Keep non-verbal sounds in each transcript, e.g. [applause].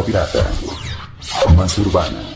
Pirata. Más urbana.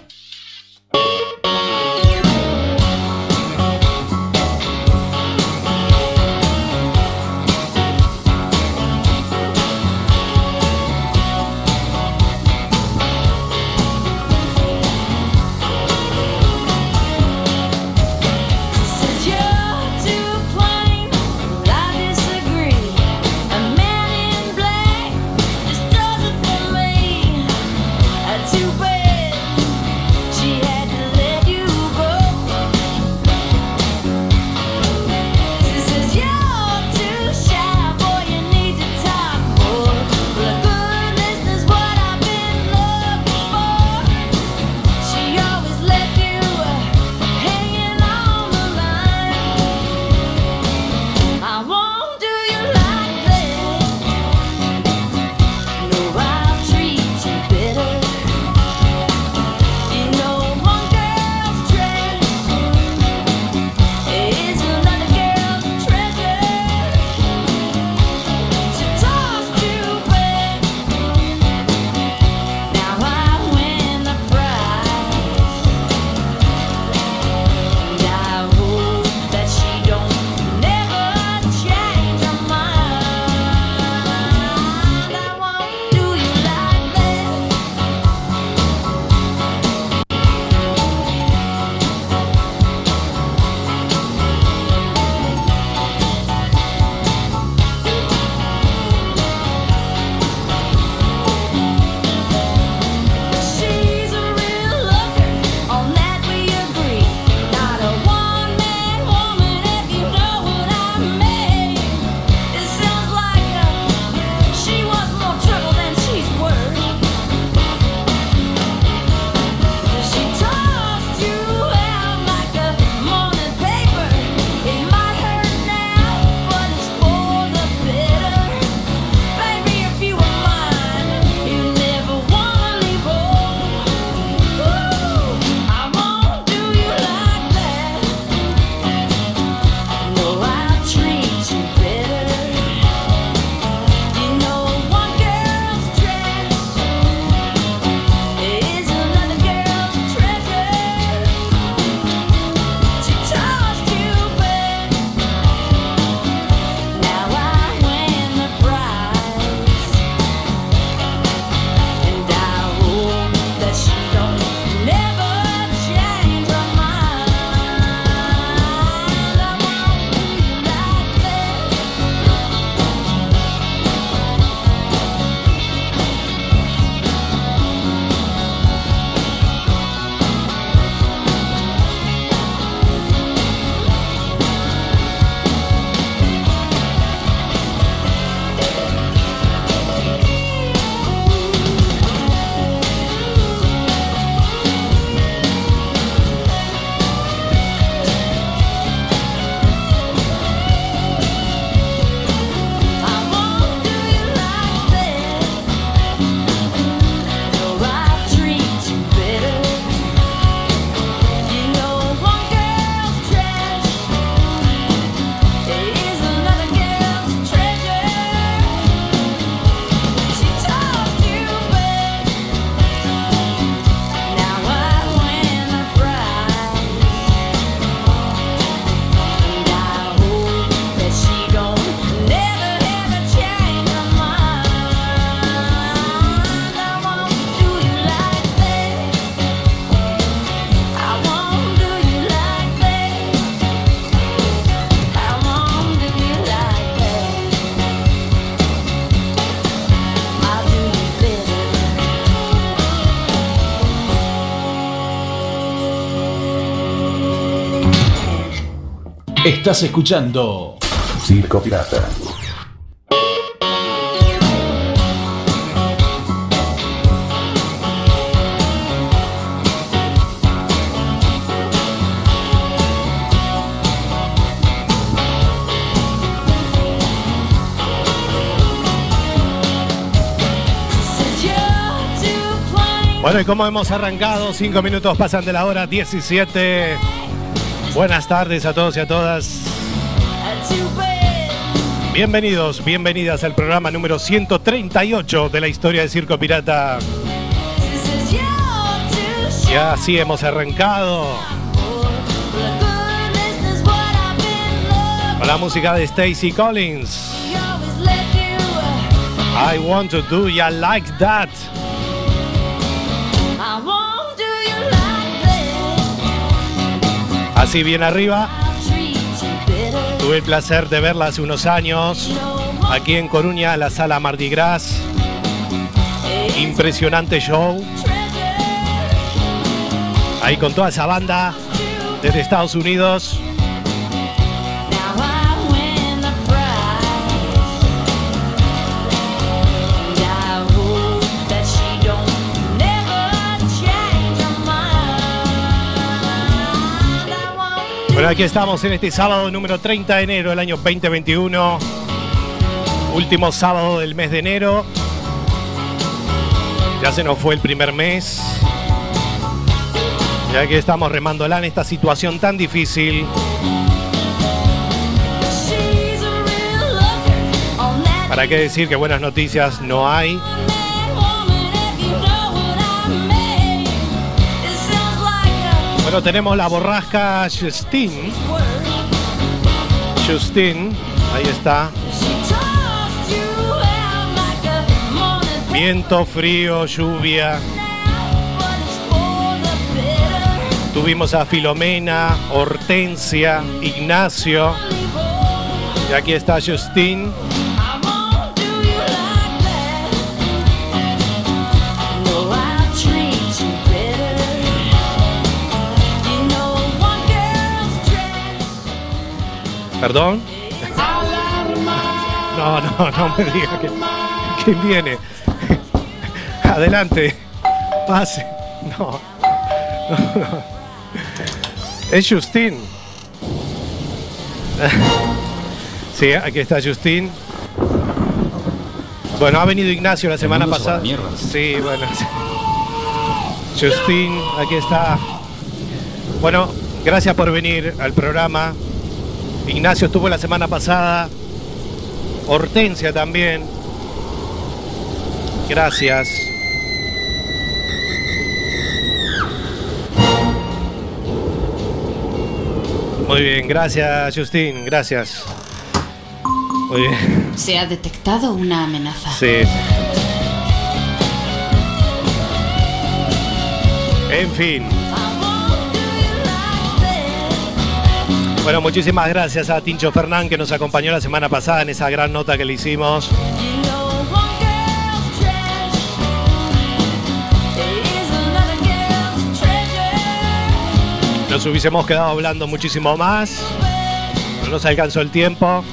Estás escuchando Circo Pirata. Bueno, y como hemos arrancado, cinco minutos pasan de la hora 17. Buenas tardes a todos y a todas. Bienvenidos, bienvenidas al programa número 138 de la historia de Circo Pirata. Y así hemos arrancado con la música de Stacy Collins. I want to do ya like that. Así bien arriba. Tuve el placer de verla hace unos años aquí en Coruña, la sala Mardi Gras. Impresionante show. Ahí con toda esa banda desde Estados Unidos. Bueno, aquí estamos en este sábado número 30 de enero del año 2021. Último sábado del mes de enero. Ya se nos fue el primer mes. Ya que estamos remándola en esta situación tan difícil. ¿Para qué decir que buenas noticias no hay? Bueno, tenemos la borrasca Justine. word. Justine, ahí está. Viento, frío, lluvia. Tuvimos a Filomena, Hortensia, Ignacio. Y aquí está Justine. ¿Perdón? No, no, no me diga que. ¿Quién viene? Adelante. Pase. No. no, no. Es Justine. Sí, aquí está Justine. Bueno, ha venido Ignacio la semana pasada. Sí, bueno. sí. Justine, aquí está. Bueno, gracias por venir al programa. Ignacio estuvo la semana pasada. Hortensia también. Gracias. Muy bien, gracias Justin, gracias. Muy bien, Se ha detectado una amenaza. sí. En fin, bueno, muchísimas gracias a Tincho Fernán que nos acompañó la semana pasada en esa gran nota que le hicimos. Nos hubiésemos quedado hablando muchísimo más, no nos alcanzó el tiempo.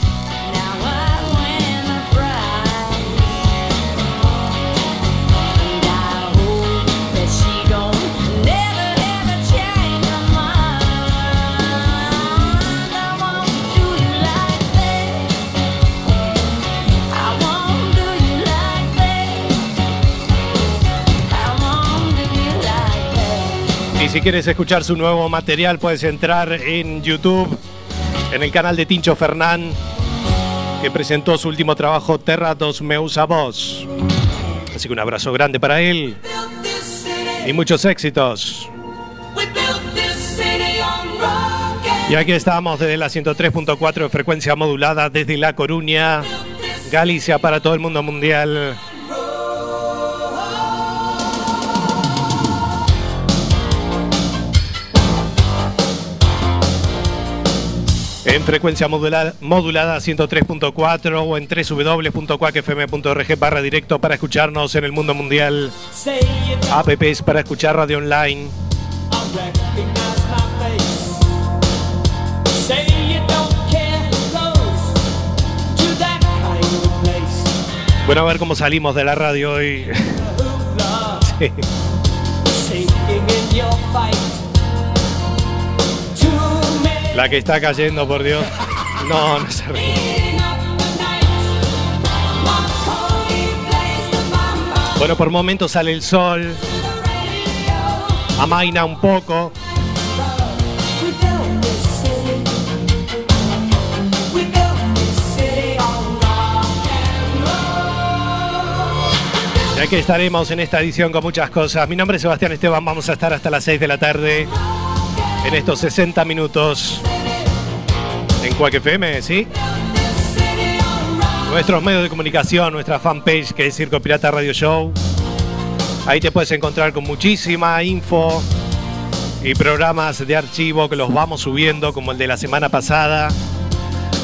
Si quieres escuchar su nuevo material, puedes entrar en YouTube, en el canal de Tincho Fernán, que presentó su último trabajo, Terra dos Meusa Voz. Así que un abrazo grande para él y muchos éxitos. Y aquí estamos desde la 103.4 de frecuencia modulada, desde La Coruña, Galicia para todo el mundo mundial. En frecuencia modulada, 103.4 o en www.cuacfm.org barra directo para escucharnos en el mundo mundial. Apps para escuchar radio online. Bueno, a ver cómo salimos de la radio hoy. [laughs] sí. La que está cayendo, por Dios. No, no se ríe. Bueno, por momentos sale el sol, amaina un poco. We built this city. We built this city on rock and roll. Y aquí estaremos en esta edición con muchas cosas. Mi nombre es Sebastián Esteban, vamos a estar hasta las 6 de la tarde en estos 60 minutos en Cuac FM, ¿sí? Nuestros medios de comunicación, nuestra fanpage que es Circo Pirata Radio Show. Ahí te puedes encontrar con muchísima info y programas de archivo que los vamos subiendo, como el de la semana pasada,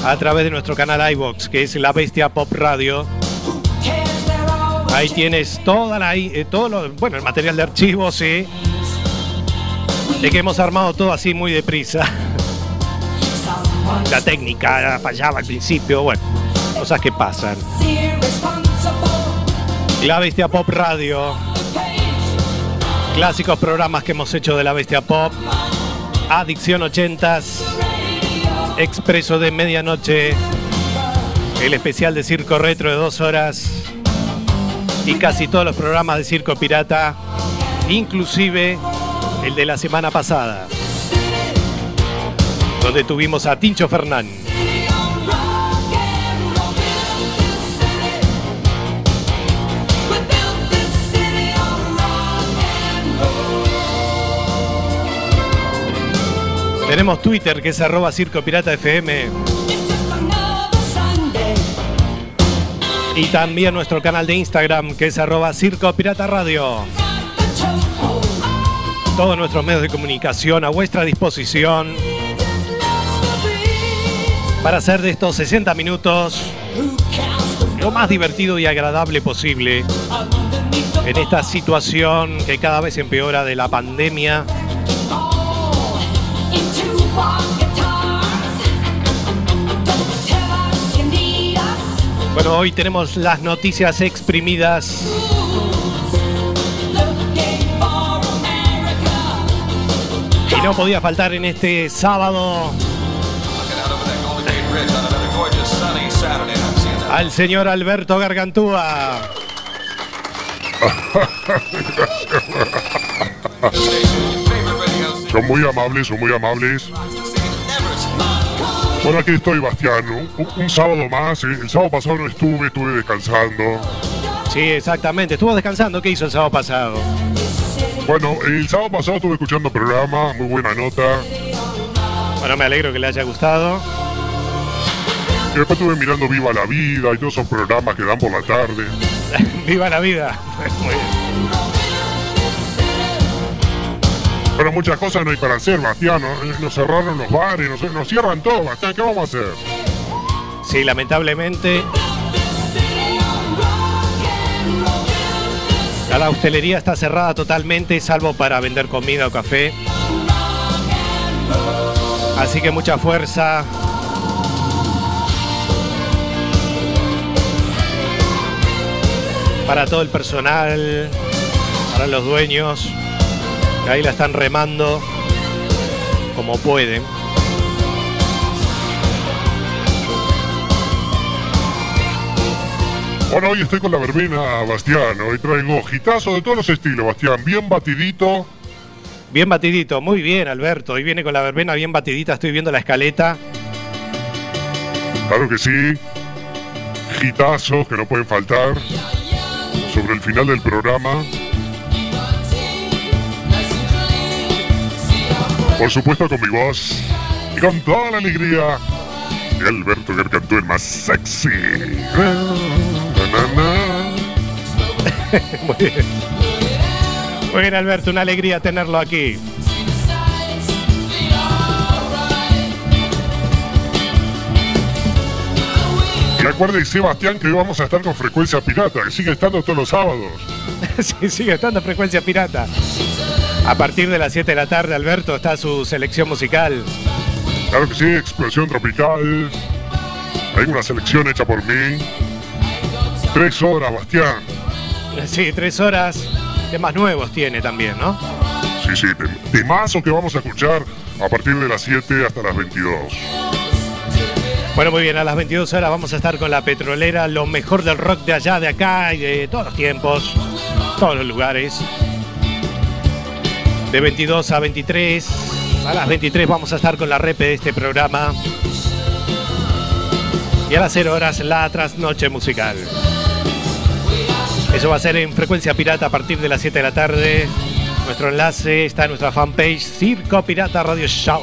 a través de nuestro canal iBox, que es La Bestia Pop Radio. Ahí tienes toda la, eh, todo bueno, el material de archivo, sí. De que hemos armado todo así muy deprisa. La técnica fallaba al principio, bueno, cosas que pasan. La Bestia Pop Radio, clásicos programas que hemos hecho de La Bestia Pop, Adicción 80s, Expreso de Medianoche, el especial de Circo Retro de dos horas. Y casi todos los programas de Circo Pirata, inclusive el de la semana pasada, donde tuvimos a Tincho Fernán. Tenemos Twitter que es arroba Circo Pirata FM y también nuestro canal de Instagram que es arroba Circo Pirata Radio. Todos nuestros medios de comunicación a vuestra disposición para hacer de estos 60 minutos lo más divertido y agradable posible en esta situación que cada vez empeora de la pandemia. Bueno, hoy tenemos las noticias exprimidas. No podía faltar en este sábado al señor Alberto Gargantúa. [laughs] Son muy amables, son muy amables. Bueno, aquí estoy, Bastián. Un, un sábado más. ¿eh? El sábado pasado no estuve, estuve descansando. Sí, exactamente. Estuvo descansando. ¿Qué hizo el sábado pasado? Bueno, el sábado pasado estuve escuchando programa, muy buena nota. Bueno, me alegro que le haya gustado. Y después estuve mirando Viva la Vida y todos esos programas que dan por la tarde. [laughs] Viva la vida. [laughs] Muy bien. Pero muchas cosas no hay para hacer, Bastián. ¿no? Nos cerraron los bares, nos, nos cierran todo, Bastián. ¿Qué vamos a hacer? Sí, lamentablemente. La hostelería está cerrada totalmente, salvo para vender comida o café. Así que mucha fuerza. Para todo el personal, para los dueños, que ahí la están remando como pueden. Bueno, hoy estoy con la verbena, Bastián. Hoy traigo gitazo de todos los estilos, Bastián. Bien batidito. Bien batidito, muy bien Alberto. Hoy viene con la verbena bien batidita, estoy viendo la escaleta. Claro que sí. Gitazos que no pueden faltar. Sobre el final del programa. Por supuesto con mi voz. Y con toda la alegría. De Alberto el más sexy. [laughs] Muy bien. Muy bien Alberto, una alegría tenerlo aquí. Y acuérdense, Sebastián, que hoy vamos a estar con frecuencia pirata, que sigue estando todos los sábados. [laughs] sí, sigue estando frecuencia pirata. A partir de las 7 de la tarde, Alberto, está su selección musical. Claro que sí, explosión tropical. Hay una selección hecha por mí. Tres horas, Bastián. Sí, tres horas. Temas nuevos tiene también, ¿no? Sí, sí, tem- temazo que vamos a escuchar a partir de las 7 hasta las 22. Bueno, muy bien, a las 22 horas vamos a estar con la petrolera, lo mejor del rock de allá, de acá y de todos los tiempos, todos los lugares. De 22 a 23, a las 23 vamos a estar con la repe de este programa. Y a las 0 horas la trasnoche musical. Eso va a ser en frecuencia pirata a partir de las 7 de la tarde. Nuestro enlace está en nuestra fanpage Circo Pirata Radio Show.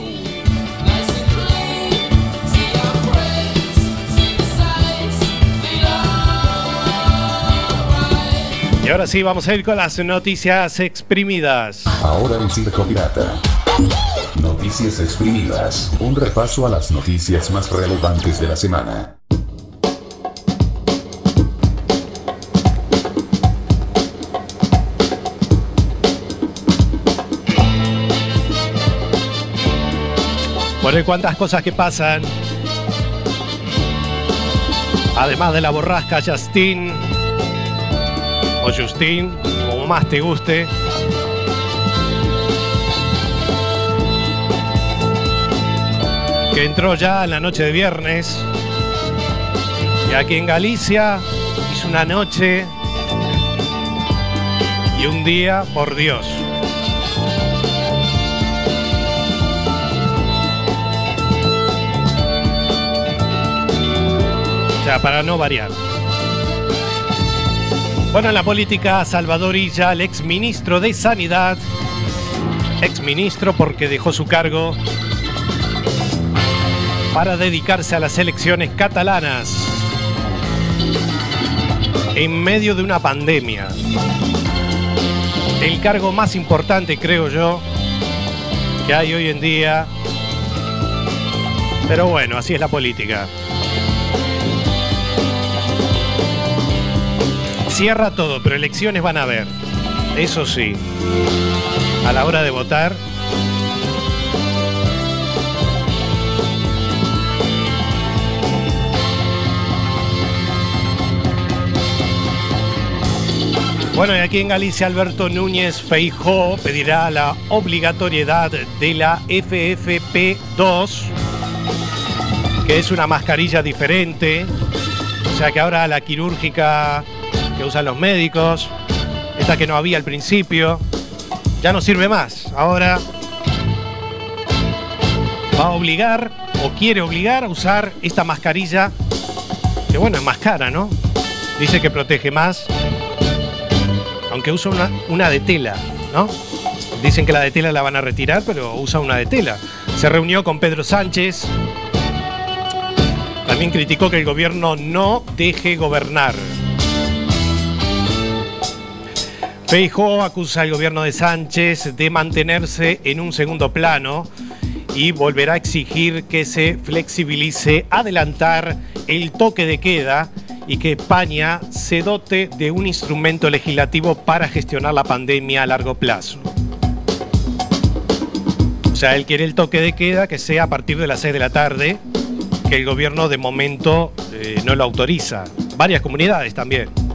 Y ahora sí, vamos a ir con las noticias exprimidas. Ahora en Circo Pirata. Noticias exprimidas. Un repaso a las noticias más relevantes de la semana. Bueno, y cuántas cosas que pasan. Además de la borrasca Justin, o Justin, como más te guste. Que entró ya en la noche de viernes. Y aquí en Galicia hizo una noche y un día, por Dios. Para no variar. Bueno, en la política, Salvador Illa, el ex ministro de Sanidad, ex ministro porque dejó su cargo para dedicarse a las elecciones catalanas en medio de una pandemia. El cargo más importante, creo yo, que hay hoy en día. Pero bueno, así es la política. Cierra todo, pero elecciones van a haber. Eso sí. A la hora de votar. Bueno, y aquí en Galicia Alberto Núñez Feijó pedirá la obligatoriedad de la FFP2, que es una mascarilla diferente. O sea que ahora la quirúrgica que usan los médicos, esta que no había al principio, ya no sirve más. Ahora va a obligar o quiere obligar a usar esta mascarilla, que bueno, es más cara, ¿no? Dice que protege más, aunque usa una, una de tela, ¿no? Dicen que la de tela la van a retirar, pero usa una de tela. Se reunió con Pedro Sánchez. También criticó que el gobierno no deje gobernar. Feijóo acusa al gobierno de Sánchez de mantenerse en un segundo plano y volverá a exigir que se flexibilice, adelantar el toque de queda y que España se dote de un instrumento legislativo para gestionar la pandemia a largo plazo. O sea, él quiere el toque de queda que sea a partir de las 6 de la tarde, que el gobierno de momento eh, no lo autoriza. Varias comunidades también.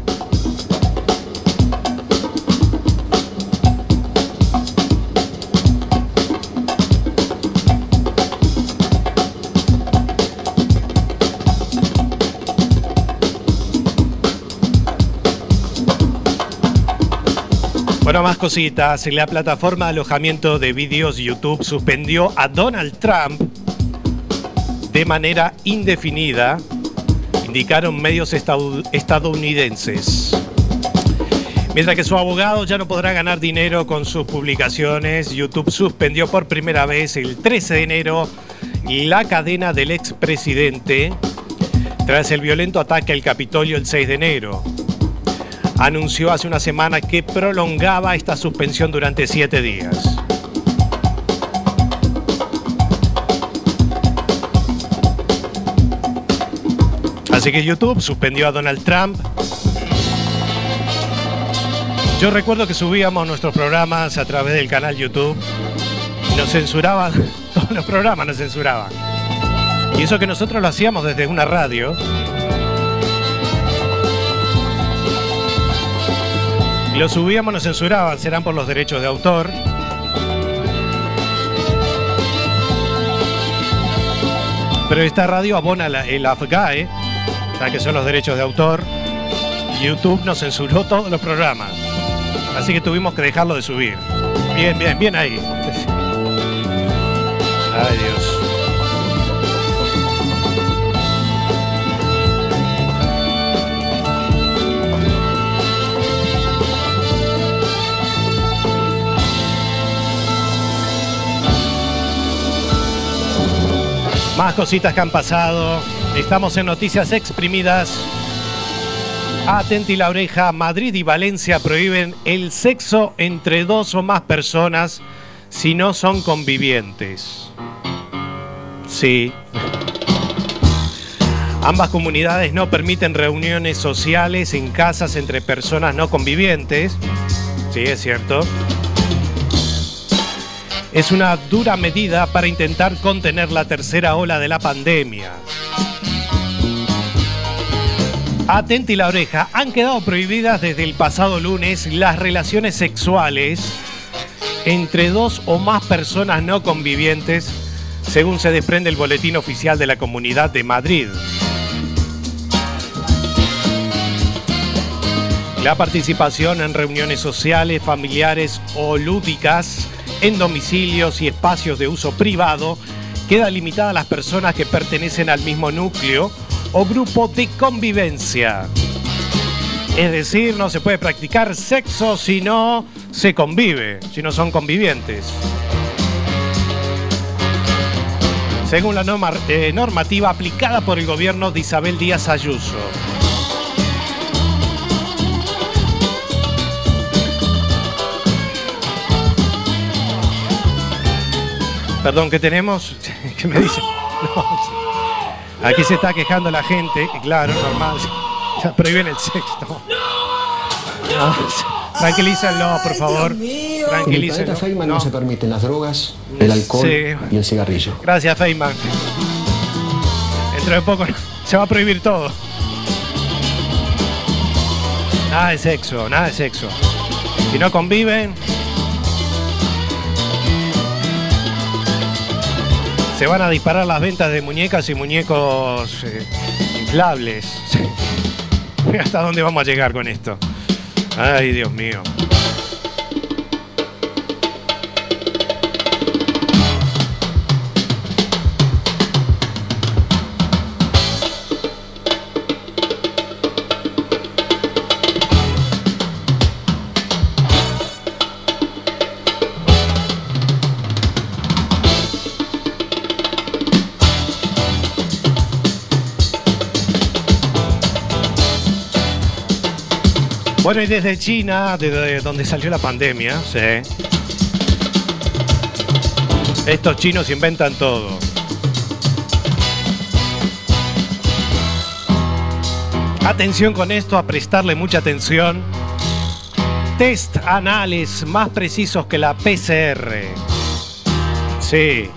Bueno, más cositas. La plataforma de alojamiento de vídeos YouTube suspendió a Donald Trump de manera indefinida, indicaron medios estadounidenses. Mientras que su abogado ya no podrá ganar dinero con sus publicaciones, YouTube suspendió por primera vez el 13 de enero la cadena del expresidente tras el violento ataque al Capitolio el 6 de enero anunció hace una semana que prolongaba esta suspensión durante siete días. Así que YouTube suspendió a Donald Trump. Yo recuerdo que subíamos nuestros programas a través del canal YouTube y nos censuraban, [laughs] todos los programas nos censuraban. Y eso que nosotros lo hacíamos desde una radio. Lo subíamos, nos censuraban, serán por los derechos de autor. Pero esta radio abona el AFGAE, sea que son los derechos de autor. YouTube nos censuró todos los programas. Así que tuvimos que dejarlo de subir. Bien, bien, bien ahí. Ay Más cositas que han pasado. Estamos en Noticias Exprimidas. Atenti la oreja, Madrid y Valencia prohíben el sexo entre dos o más personas si no son convivientes. Sí. Ambas comunidades no permiten reuniones sociales en casas entre personas no convivientes. Sí, es cierto. Es una dura medida para intentar contener la tercera ola de la pandemia. Atenti la oreja, han quedado prohibidas desde el pasado lunes las relaciones sexuales entre dos o más personas no convivientes, según se desprende el boletín oficial de la Comunidad de Madrid. La participación en reuniones sociales, familiares o lúdicas en domicilios y espacios de uso privado queda limitada a las personas que pertenecen al mismo núcleo o grupo de convivencia. Es decir, no se puede practicar sexo si no se convive, si no son convivientes. Según la eh, normativa aplicada por el gobierno de Isabel Díaz Ayuso. Perdón, ¿qué tenemos? [laughs] ¿Qué me dice? No, sí. Aquí se está quejando la gente, claro, normal. Ya prohíben el sexo. No, Tranquilícenlo, por favor. En el planeta Tranquilícenlo. Feynman no. No. se permiten las drogas, el alcohol Sí. y el cigarrillo. Gracias, Feynman. Dentro de poco [laughs] se va a prohibir todo. Nada de sexo, nada de sexo. Si no conviven, se van a disparar las ventas de muñecas y muñecos eh, inflables. [laughs] ¿Hasta dónde vamos a llegar con esto? Ay, Dios mío. Bueno, y desde China, desde donde salió la pandemia, sí. Estos chinos inventan todo. Atención con esto, a prestarle mucha atención. Test anales más precisos que la PCR. Sí.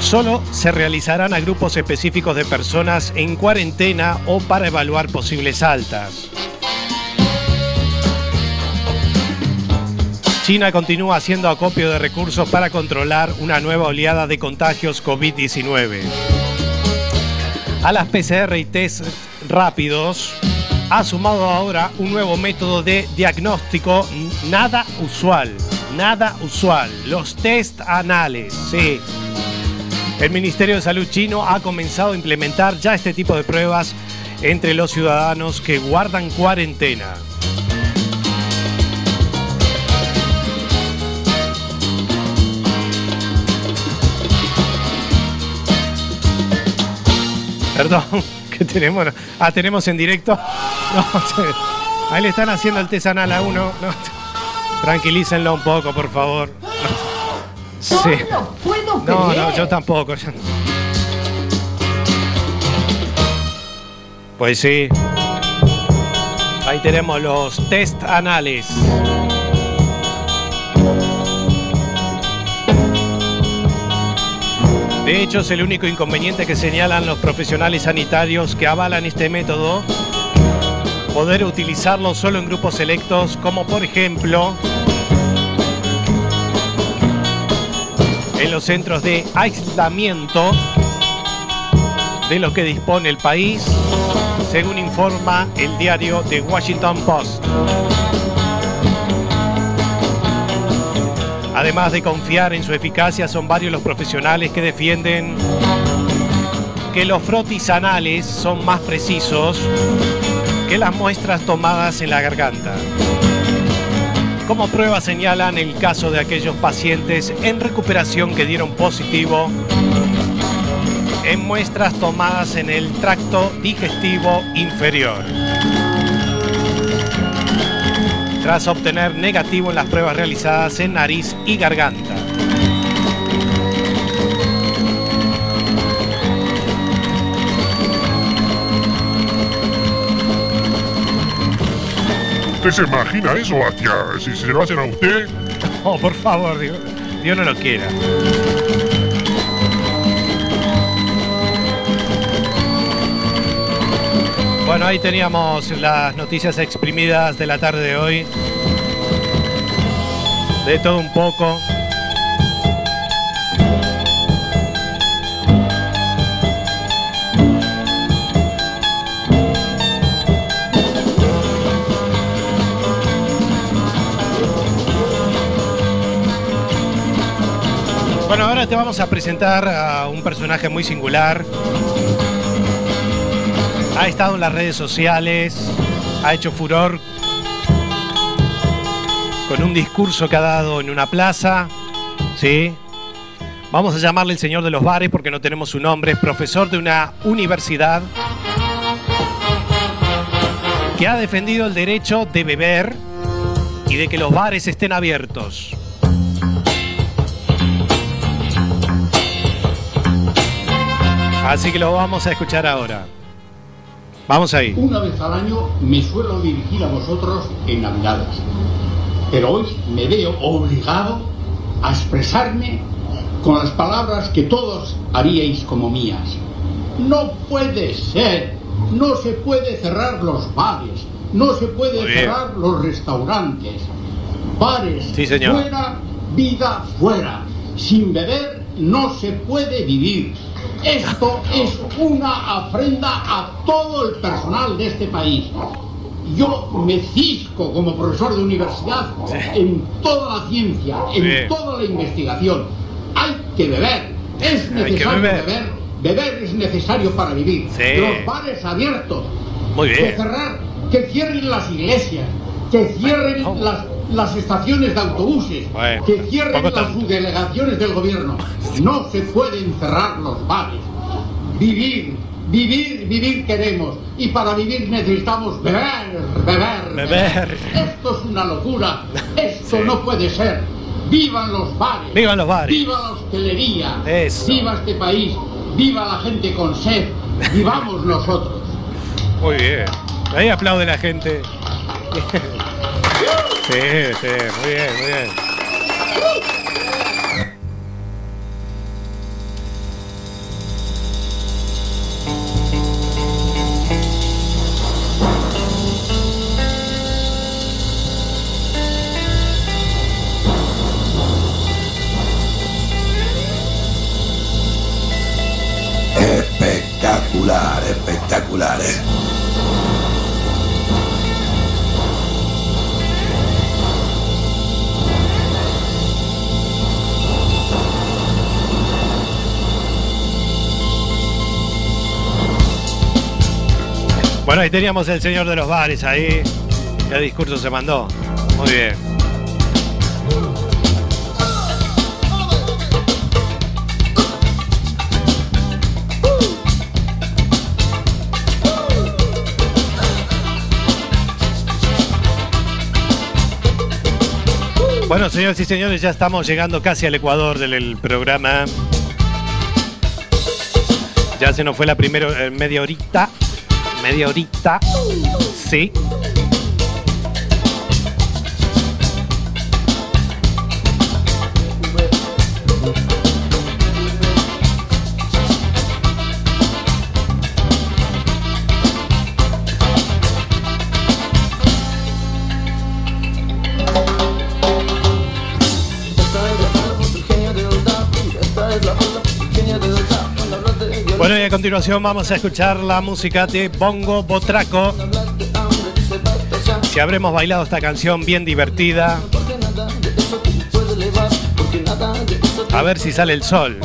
Solo se realizarán a grupos específicos de personas en cuarentena o para evaluar posibles altas. China continúa haciendo acopio de recursos para controlar una nueva oleada de contagios COVID-19. A las PCR y test rápidos ha sumado ahora un nuevo método de diagnóstico nada usual, nada usual, los test anales, sí. El Ministerio de Salud chino ha comenzado a implementar ya este tipo de pruebas entre los ciudadanos que guardan cuarentena. Perdón, [laughs] ¿qué tenemos? Ah, tenemos en directo. [laughs] No, ahí le están haciendo el test anal a uno. No, [laughs] tranquilícenlo un poco, por favor. Sí. No puedo No, creer. no, yo tampoco. Pues sí. Ahí tenemos los test anales. De hecho, es el único inconveniente que señalan los profesionales sanitarios que avalan este método poder utilizarlo solo en grupos selectos, como por ejemplo en los centros de aislamiento de lo que dispone el país, según informa el diario The Washington Post. Además de confiar en su eficacia, son varios los profesionales que defienden que los frotis anales son más precisos que las muestras tomadas en la garganta. Como prueba señalan el caso de aquellos pacientes en recuperación que dieron positivo en muestras tomadas en el tracto digestivo inferior. Tras obtener negativo en las pruebas realizadas en nariz y garganta. ¿Usted se imagina eso, Batia? Si se lo hacen a usted, Oh, por favor, Dios, Dios no lo quiera. Bueno, ahí teníamos las noticias exprimidas de la tarde de hoy. De todo un poco. Bueno, ahora te vamos a presentar a un personaje muy singular. Ha estado en las redes sociales, ha hecho furor con un discurso que ha dado en una plaza, ¿sí? Vamos a llamarle el señor de los bares porque no tenemos su nombre, es profesor de una universidad que ha defendido el derecho de beber y de que los bares estén abiertos. Así que lo vamos a escuchar ahora. Vamos ahí. Una vez al año me suelo dirigir a vosotros en Navidades, pero hoy me veo obligado a expresarme con las palabras que todos haríais como mías. No puede ser, no se puede cerrar los bares, no se puede cerrar los restaurantes. Bares Sí, señor. fuera, vida fuera. Sin beber no se puede vivir. Esto es una afrenta a todo el personal de este país. Yo me cisco como profesor de universidad en toda la ciencia, en toda la investigación. Hay que beber, es necesario beber. beber. beber, es necesario para vivir. Sí. Los bares abiertos, Muy que cerrar, que cierren las iglesias, que cierren las, las estaciones de autobuses, Bueno, que cierren las subdelegaciones del gobierno. No se pueden cerrar los bares. Vivir, vivir, vivir queremos. Y para vivir necesitamos beber, beber, Beber. Esto es una locura. Esto Sí. no puede ser. Vivan los bares. Vivan los bares. Viva la hostelería. Eso. Viva este país. Viva la gente con sed. Vivamos nosotros. Muy bien. Ahí aplaude la gente. [laughs] Sí, sí, muy bien, muy bien. Espectacular, espectacular. ¿eh? Bueno, ahí teníamos el señor de los bares ahí. ¿Qué discurso se mandó? Muy bien. Bueno, señores y señores, ya estamos llegando casi al ecuador del el programa. Ya se nos fue la primera eh, media horita. Media horita. Sí. Bueno, y a continuación vamos a escuchar la música de Bongo Botraco. Si habremos bailado esta canción bien divertida. A ver si sale el sol.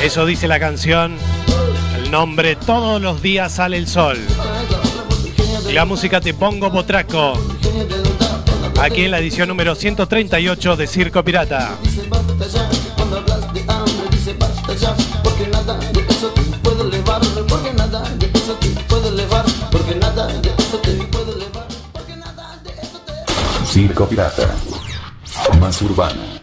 Eso dice la canción. El nombre Todos los días sale el sol. Y la música de Bongo Botraco. Aquí en la edición número 138 de Circo Pirata. Elevar Porque nada de eso te puede elevar Porque nada de eso te puede elevar Circo Pirata. Más urbana.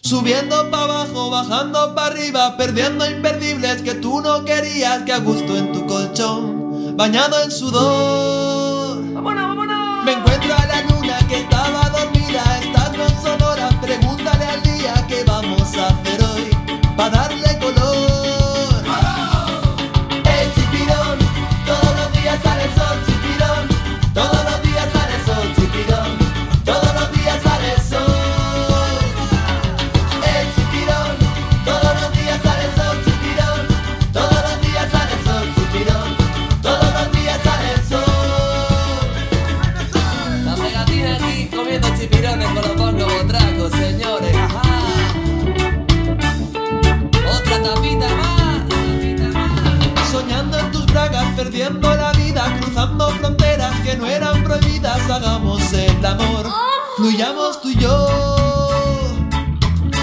Subiendo para abajo, bajando para arriba Perdiendo imperdibles que tú no querías Que a gusto en tu colchón Bañado en sudor Me encuentro a la fluyamos tú y yo.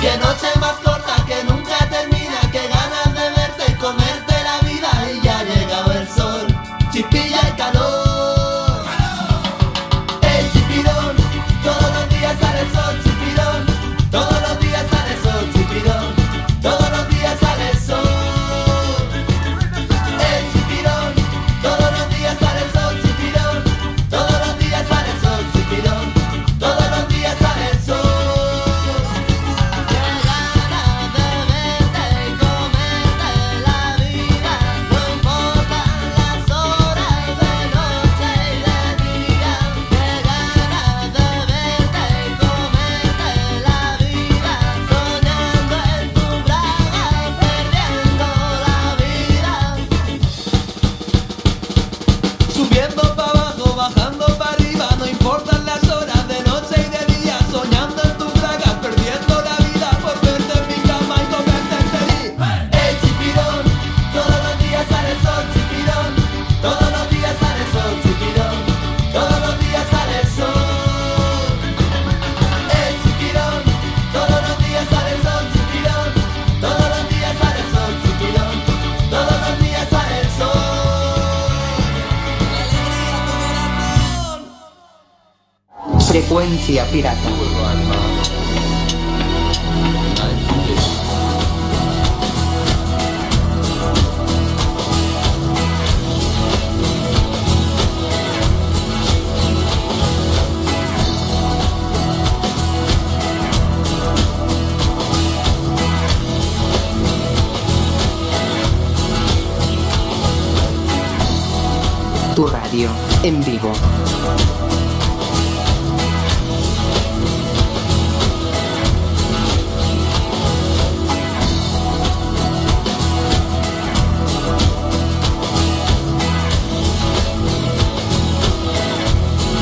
Que noche más corta, Radio en vivo.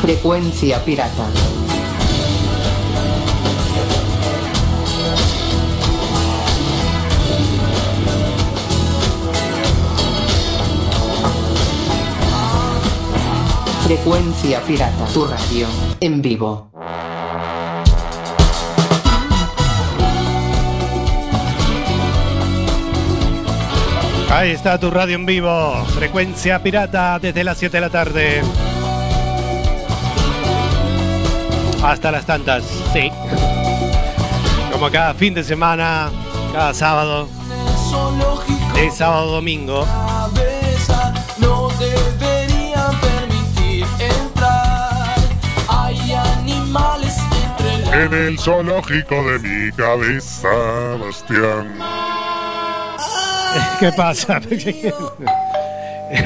Frecuencia pirata. Frecuencia pirata. Tu radio en vivo. Ahí está tu radio en vivo. Frecuencia pirata desde las 7 de la tarde. Hasta las tantas, sí. Como cada fin de semana, cada sábado. De sábado a domingo. En el zoológico de mi cabeza, Bastián. [laughs] ¿Qué pasa?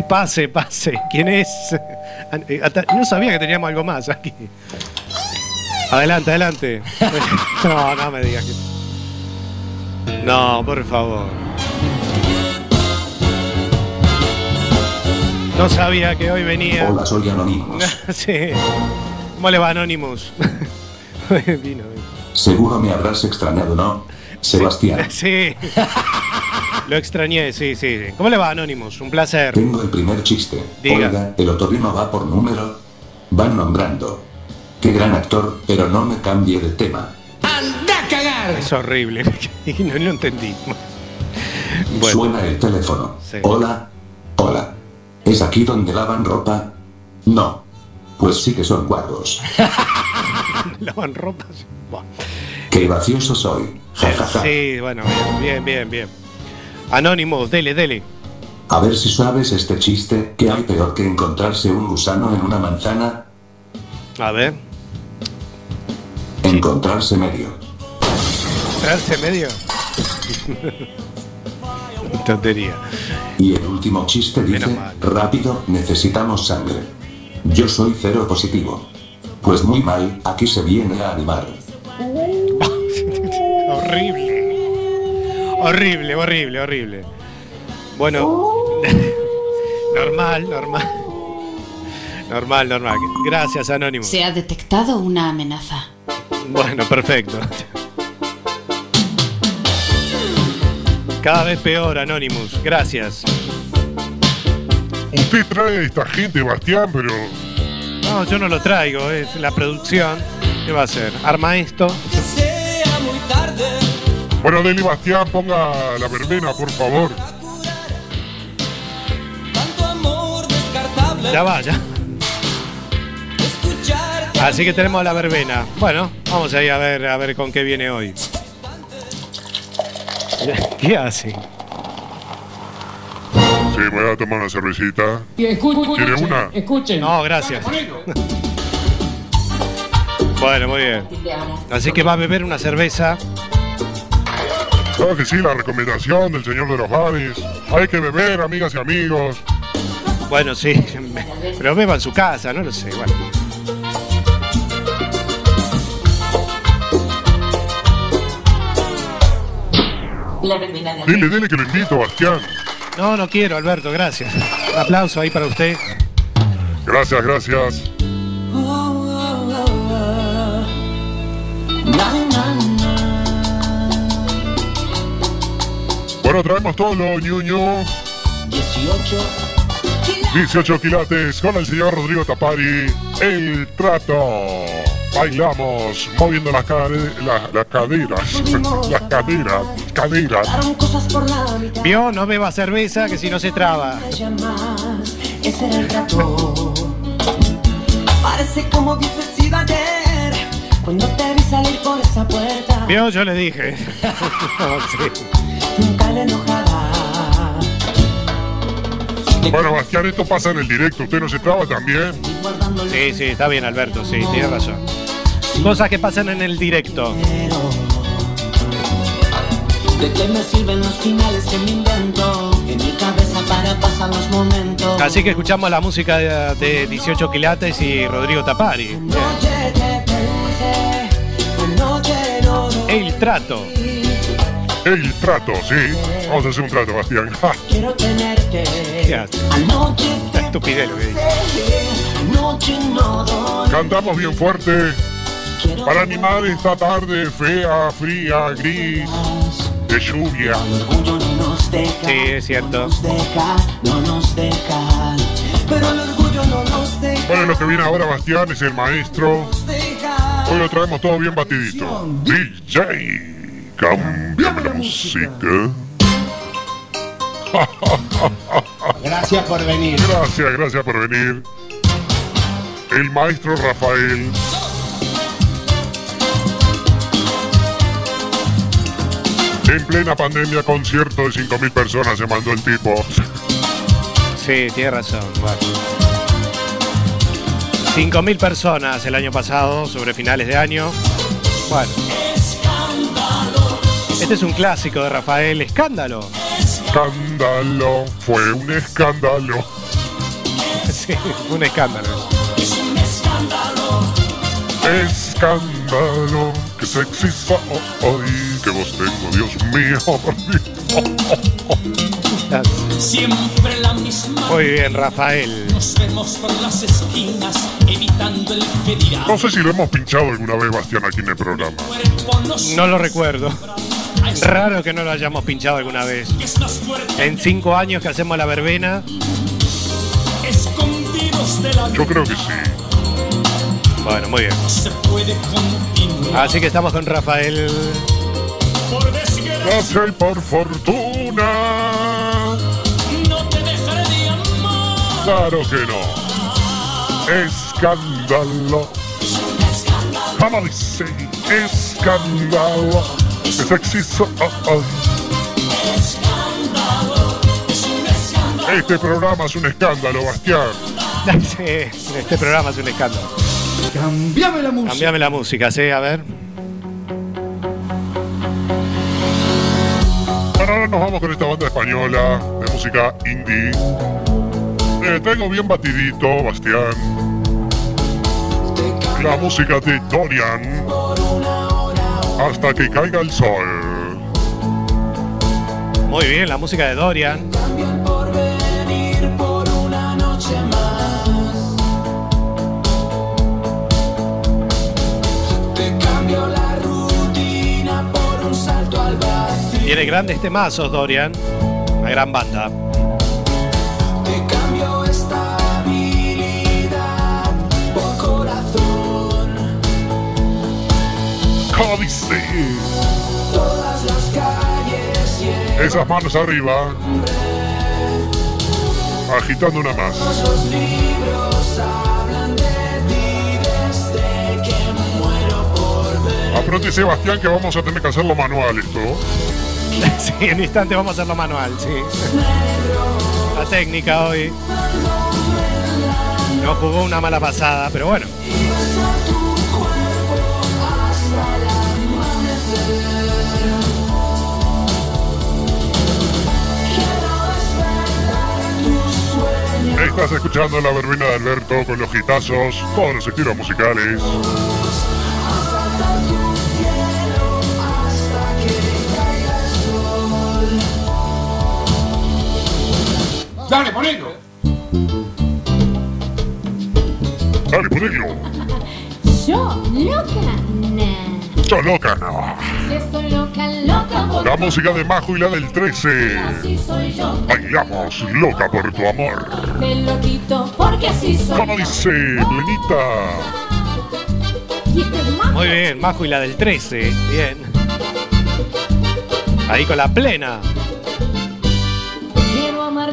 Pase, pase. ¿Quién es? No sabía que teníamos algo más aquí. Adelante, adelante. [laughs] No, no me digas que. No, por favor. No sabía que hoy venía. Hola, soy Anonymous. [laughs] sí. ¿Cómo le va Anonymous? [laughs] Vino, vino. Seguro me habrás extrañado, ¿no? Sebastián. [laughs] Sí. Lo extrañé, sí, sí, sí. ¿Cómo le va Anonymous? Un placer. Tengo el primer chiste. Diga. Oiga, el otorrino va por número. Van nombrando. Qué gran actor, pero no me cambie de tema. ¡Anda a cagar! Es horrible. [laughs] no lo entendí. Bueno, Suena el teléfono. Sí. Hola. Hola. ¿Es aquí donde lavan ropa? No. Pues sí que son guarros. [laughs] lavan ropas. Buah. Qué gracioso soy. Sí, bueno, bien, bien, bien. Anonymous, dele, dele. A ver si sabes este chiste. ¿Qué hay peor que encontrarse un gusano en una manzana? A ver. Encontrarse medio. ¿Traerse medio? [laughs] Tontería. Y el último chiste dice, rápido, necesitamos sangre. Yo soy cero positivo. Pues muy mal, aquí se viene a animar. [laughs] Horrible. Horrible, horrible, horrible. Bueno. [laughs] normal, normal. Normal, normal. Gracias, Anónimo. Se ha detectado una amenaza. Bueno, perfecto. Cada vez peor, Anonymous. Gracias. Usted trae a esta gente, Bastián, pero No, yo no lo traigo, es la producción. ¿Qué va a hacer? ¿Arma esto? Sea muy tarde. Bueno, Deli Bastián, ponga la verbena, por favor. Ya vaya. Escucharte. Así que tenemos la verbena. Bueno, vamos ahí a ver, a ver con qué viene hoy. [laughs] ¿Qué hace? Me voy a tomar una cervecita. Y escuchen, ¿Quiere una? escuchen. No, gracias. Bueno, muy bien. Así que va a beber una cerveza. Claro que sí, la recomendación del señor de los bares. Hay que beber, amigas y amigos. Bueno, sí. Pero beba en su casa, no lo sé. Bueno. Dile, dile que lo invito, Bastián. No, no quiero, Alberto, gracias. Aplauso ahí para usted. Gracias, gracias. Bueno, traemos todo lo ñuño. 18. 18 quilates con el señor Rodrigo Tapari. El trato. Bailamos moviendo las, la- las caderas. [laughs] Las caderas. Caderas. Vio, no beba cerveza, que si no se traba. llamas, ese era el trato. Parece como ayer, cuando te vi salir por esa puerta. Vio, yo le dije. No, [laughs] [laughs] sí. Nunca le enojaba. Bueno, Bastián, esto pasa en el directo. ¿Usted no se traba también? Sí, sí, está bien, Alberto, sí, tiene razón. Cosas que pasan en el directo. ¿De qué me sirven los finales que me invento? En mi cabeza para pasar los momentos. Así que escuchamos la música de, de 18 quilates y Rodrigo Tapari. El trato. El trato, sí. Vamos a hacer un trato, Bastián. Quiero tenerte. ¿Qué hace? Anoche estupidez lo que dice. Cantamos bien fuerte para animar esta tarde fea, fría, gris, de lluvia. orgullo no nos deja, Sí, es cierto. deja, no nos deja. Pero el orgullo no nos deja. Bueno, lo que viene ahora, Bastián, es el maestro. deja. Hoy lo traemos todo bien batidito. DJ, cambiame la música. Gracias por venir. Gracias, gracias por venir. El maestro Rafael. En plena pandemia, concierto de 5.000 personas se mandó el tipo. Sí, tiene razón. Bueno. 5.000 personas el año pasado, sobre finales de año. Bueno. Este es un clásico de Rafael, Escándalo. Escándalo, fue un escándalo. [laughs] Sí, un escándalo. Escándalo, sexy soy. Que vos tengo, Dios mío. Siempre la misma. Muy bien, Rafael. Nos vemos por las esquinas, evitando el que dirá. No sé si lo hemos pinchado alguna vez, Bastián, aquí en el programa. No lo recuerdo. Raro que no lo hayamos pinchado alguna vez. En cinco años que hacemos la verbena. Escondidos de la Yo creo que sí. Bueno, muy bien. se puede continuar. Así que estamos con Rafael. Por desgracia, Gracias y por fortuna. no te dejaré de amar. Claro que no. Escándalo. ¿Cómo dice? Escándalo. Que sexy soy. Este programa es un escándalo, Bastián. [laughs] Este programa es un escándalo. Cambiame la música. Cambiame la música, sí, a ver. Bueno, ahora nos vamos con esta banda española de música indie. Eh, tengo bien batidito, Bastián. La música de Dorian. Hasta que caiga el sol. Muy bien, la música de Dorian. Tiene grandes temazos, Dorian. Una gran banda. Te cambio estabilidad por corazón. ¿Cómo dice? Todas las calles. Esas manos arriba. Agitando una más. Los libros hablan de ti desde que muero por ver. Apronte, Sebastián, que vamos a tener que hacerlo manual esto. [laughs] Sí, en instante vamos a hacerlo manual, sí. La técnica hoy. No jugó una mala pasada, pero bueno. Estás escuchando la verbena de Alberto con los gitazos, todos los estilos musicales. Dale, ponelo. Dale, ponelo. Yo, loca, nah. Yo loca, no. Si estoy loca, loca por La música de Majo y la del 13. así soy yo. Bailamos loca por tu amor. Te lo quito porque así soy ¿Cómo yo. dice, Blenita? Muy bien, Majo y la del 13. Bien. Ahí con la plena.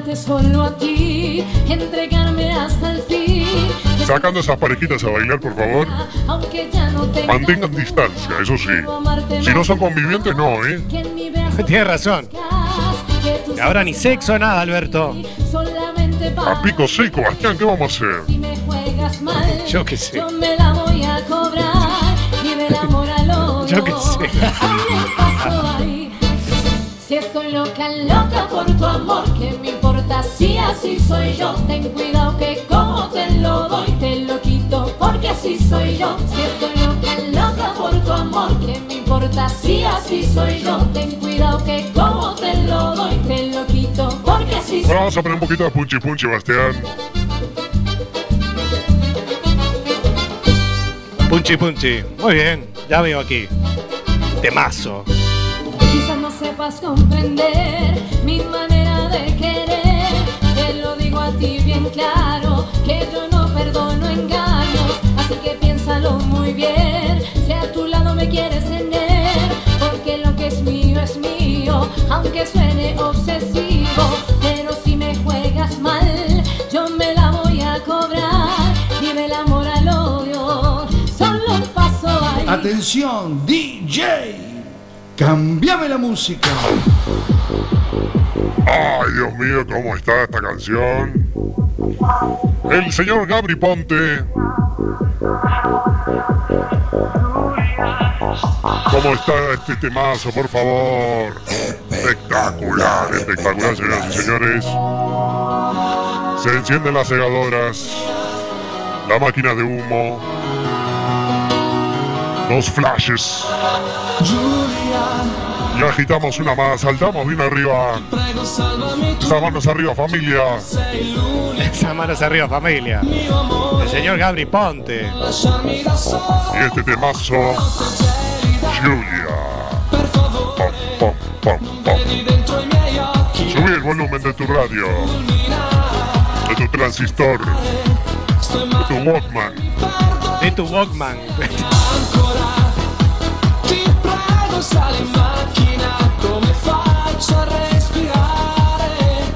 Quiero amarte solo a ti, entregarme hasta el fin. Sacando esas parejitas a bailar, por favor. Aunque ya no tenga Mantengan distancia, eso sí. Si no son convivientes, no, ¿eh? [laughs] Tienes razón. Y ahora ni sexo, nada, Alberto. solamente A para pico seco, Bastián, ¿qué vamos a hacer? si me juegas mal. [laughs] Yo qué sé. Yo me la voy a cobrar y del amor al odio. [laughs] Yo qué sé. Estoy loca, loca por tu amor, ¿qué me importa si así soy yo? Ten cuidado que como te lo doy, te lo quito porque así soy yo. Si estoy loca, loca por tu amor, ¿qué me importa si así soy yo? Ten cuidado que como te lo doy, te lo quito porque así soy Ahora vamos a poner un poquito de punchi punchi, Bastián. Punchi punchi. Muy bien, ya veo aquí. Temazo. Sepas comprender mi manera de querer. Te lo digo a ti bien claro, que yo no perdono engaños. Así que piénsalo muy bien, si a tu lado me quieres tener. Porque lo que es mío es mío, aunque suene obsesivo. Pero si me juegas mal, yo me la voy a cobrar. Y del amor al odio, solo un paso ahí. Atención, DJ. Cambiame la música. Ay, Dios mío, ¿cómo está esta canción? El señor Gabri Ponte. ¿Cómo está este temazo, por favor? Espectacular, espectacular, señoras y señores. Se encienden las segadoras, la máquina de humo. Dos flashes. Y agitamos una más, saltamos bien arriba. Esas manos arriba, familia. Esas manos arriba, familia. El señor Gabri Ponte. Y este temazo, Julia. Pom, pom, pom, pom. Subí el volumen de tu radio, de tu transistor, de tu Walkman. De tu Walkman.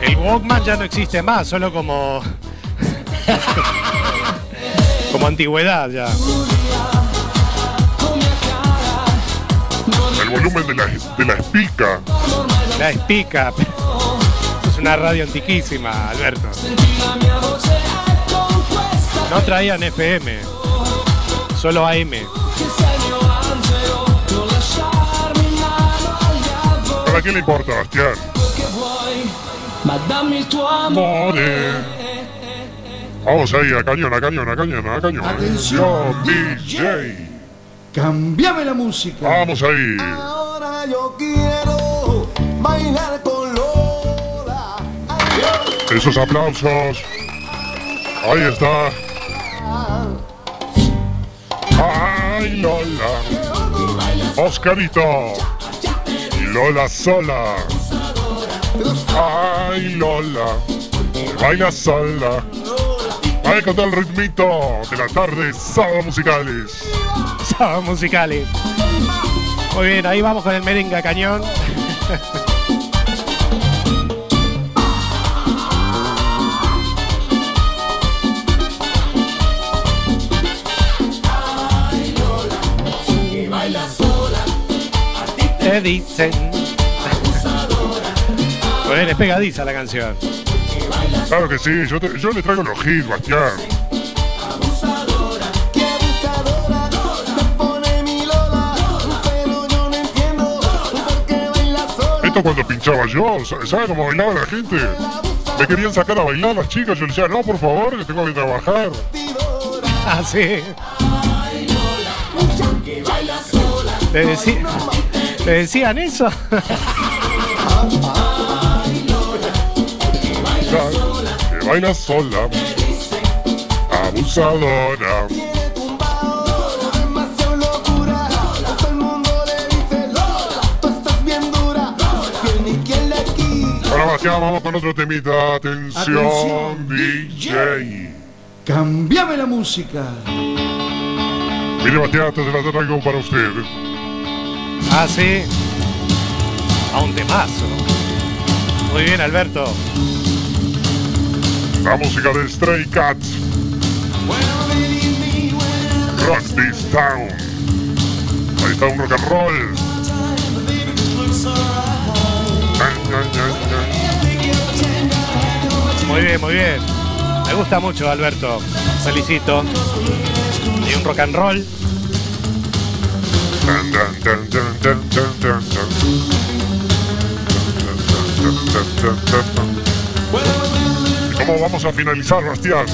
El Walkman ya no existe más, solo como. [laughs] como antigüedad ya. El volumen de la, de la espica. La espica. Es una radio antiquísima, Alberto. No traían FM, solo AM. ¿Para qué le importa, Bastián? Vamos ahí, a cañón, a cañón, a cañón, a cañón. Atención, DJ. Cambiame la música. Vamos ahí. Ahora yo quiero bailar con Lola. Esos aplausos. Ahí está. Ay, Lola. Oscarito. Lola sola. Ay, Lola. Baila sola. Ahí con todo el ritmito de la tarde, sábado musicales. Sábado musicales. Muy bien, ahí vamos con el merengue cañón. [laughs] Dicen. Bien, es pegadiza la canción. Claro que sí, yo, te- yo le traigo los hits, Bastián. Esto cuando pinchaba yo, sa- ¿sabes cómo bailaba la gente? Me querían sacar a bailar las chicas, yo les decía, no, por favor, que tengo que trabajar. Ah, sí. ¿Te, decí- ¿Te decían eso? Que baila sola, abusadora. Ahora Bastián, vamos con otro temita. Atención, Atención, DJ. Cambiame la música. Mire, Bastián, te la traigo para usted. Ah, sí. A un temazo. Muy bien, Alberto. La música de Stray Cats. Rock this town. Ahí está un rock and roll. Muy bien, muy bien. Me gusta mucho, Alberto. Felicito. Y un rock and roll. Cómo vamos a finalizar, Bastián?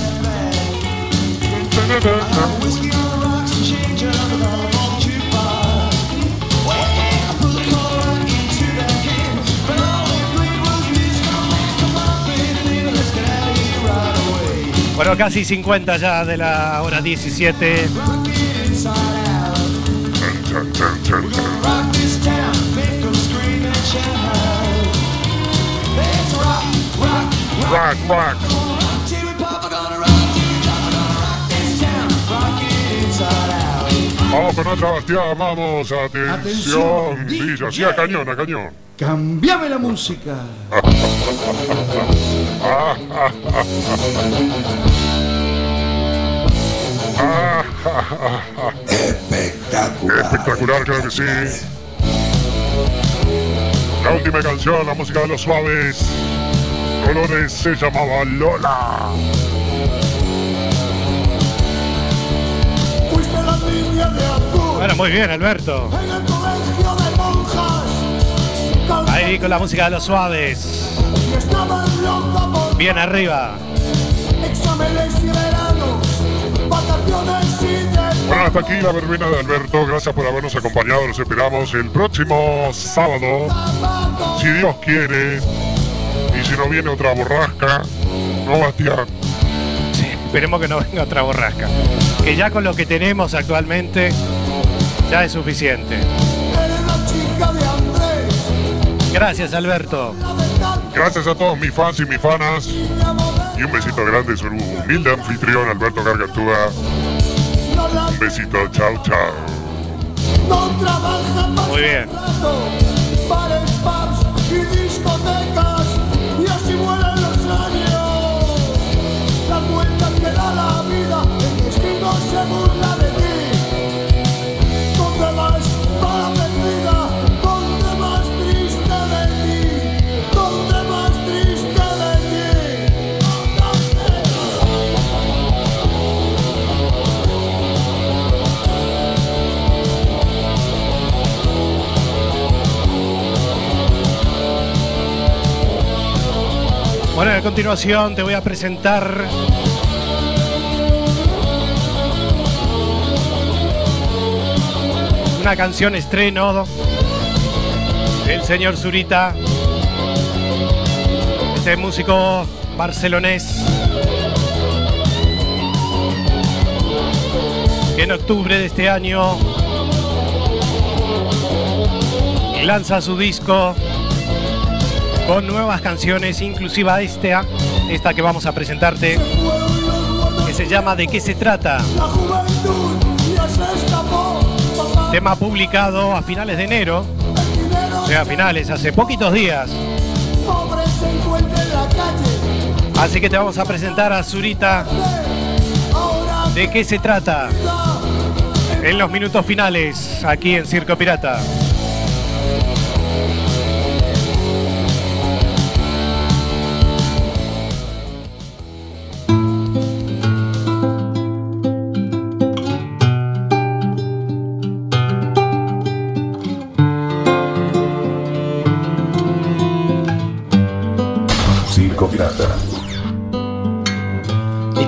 Bueno, casi 50 ya de la hora 17. Rock, rock. Vamos con otra vamos, atención, Atención, DJ, así a cañón, a cañón. Cambiame la música. [laughs] Espectacular. Espectacular, claro que sí. La última canción, la música de los suaves. Colores se llamaba Lola. Fuiste la niña de azul Bueno, muy bien, Alberto. en el colegio de monjas. Ahí con la música de los suaves. Bien arriba. exámenes Bueno, hasta aquí la verbena de Alberto. Gracias por habernos acompañado. Los esperamos el próximo sábado. Si Dios quiere. Y si no viene otra borrasca, no Bastián. Esperemos que no venga otra borrasca. Que ya con lo que tenemos actualmente ya es suficiente. Gracias, Alberto. Gracias a todos mis fans y mis fanas. Y un besito grande, su humilde anfitrión Alberto Gargantúa. Un besito, chao, chao. Muy bien. Bares, pubs y discotecas Bueno, a continuación te voy a presentar una canción estreno del señor Zurita, este músico barcelonés que en octubre de este año lanza su disco con nuevas canciones, inclusiva esta, esta que vamos a presentarte, que se llama ¿De qué se trata? Tema publicado a finales de enero, o sea, a finales, hace poquitos días. Así que te vamos a presentar a Zurita. ¿De qué se trata? En los minutos finales, aquí en Circo Pirata.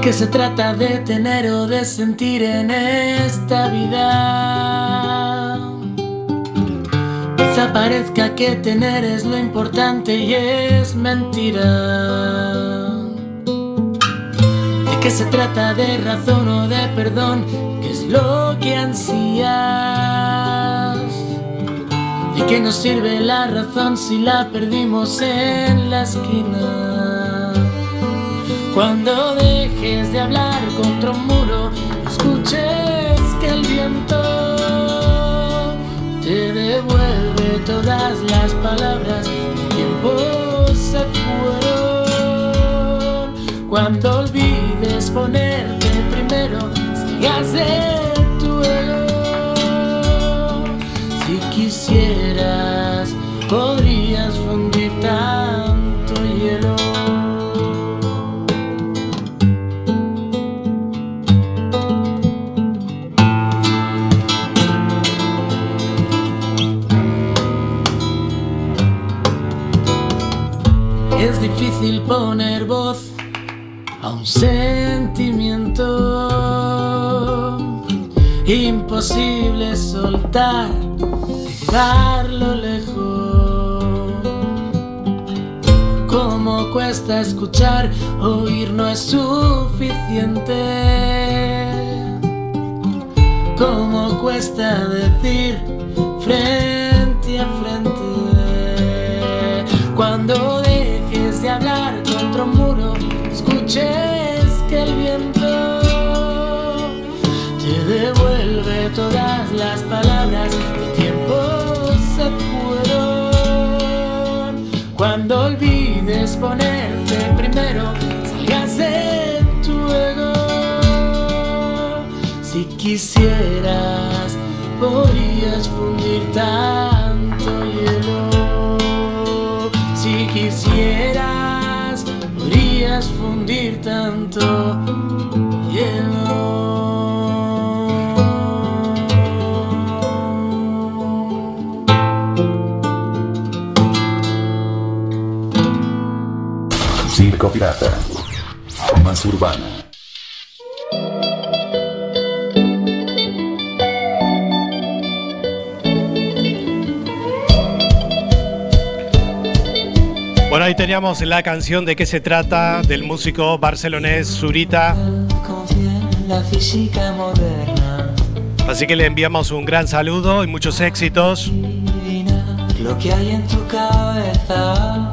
¿De qué se trata de tener o de sentir en esta vida? Quizá parezca que tener es lo importante y es mentira. ¿De qué se trata de razón o de perdón? ¿Qué es lo que ansías? ¿De qué nos sirve la razón si la perdimos en la esquina? Cuando dejes de hablar contra un muro, escuches que el viento te devuelve todas las palabras que tiempo se fueron. Cuando olvides ponerte primero, salgas de sentimiento. Imposible soltar, dejarlo lejos. Como cuesta escuchar, oír no es suficiente. Como cuesta decir frente a frente. Cuando dejes de hablar contra un muro, escuches devuelve todas las palabras que tiempo se fueron. Cuando olvides ponerte primero, salgas de tu ego. Si quisieras, podrías fundir tanto hielo. Si quisieras, podrías fundir tanto Público pirata. Más urbana. Bueno, ahí teníamos la canción de qué se trata del músico barcelonés Zurita. Así que le enviamos un gran saludo y muchos éxitos. Lo que hay en tu cabeza.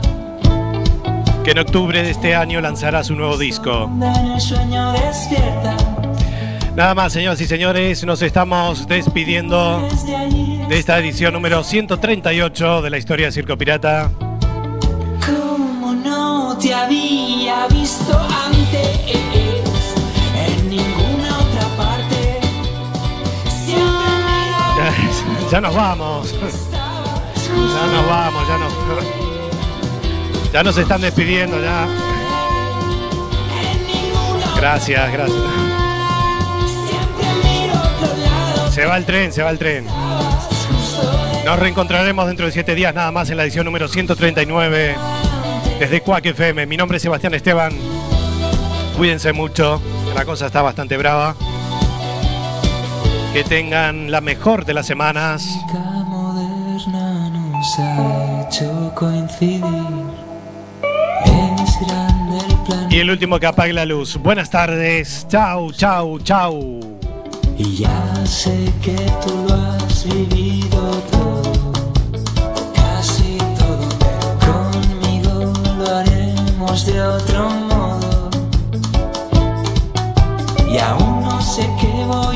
Que en octubre de este año lanzará su nuevo disco. Nada más, señoras y señores, nos estamos despidiendo de esta edición número 138 de la historia de Circo Pirata. Como no te había visto antes [laughs] ya nos vamos. Ya nos vamos, ya nos. Ya nos están despidiendo, ya. Gracias, gracias. Se va el tren, se va el tren. Nos reencontraremos dentro de siete días nada más en la edición número 139 desde Cuac FM. Mi nombre es Sebastián Esteban. Cuídense mucho, la cosa está bastante brava. Que tengan la mejor de las semanas. La hecho coincidir. Y el último que apague la luz. Buenas tardes. Chau, chau, chau. y ya sé que tú lo has vivido todo, casi todo. Conmigo lo haremos de otro modo y aún no sé qué voy a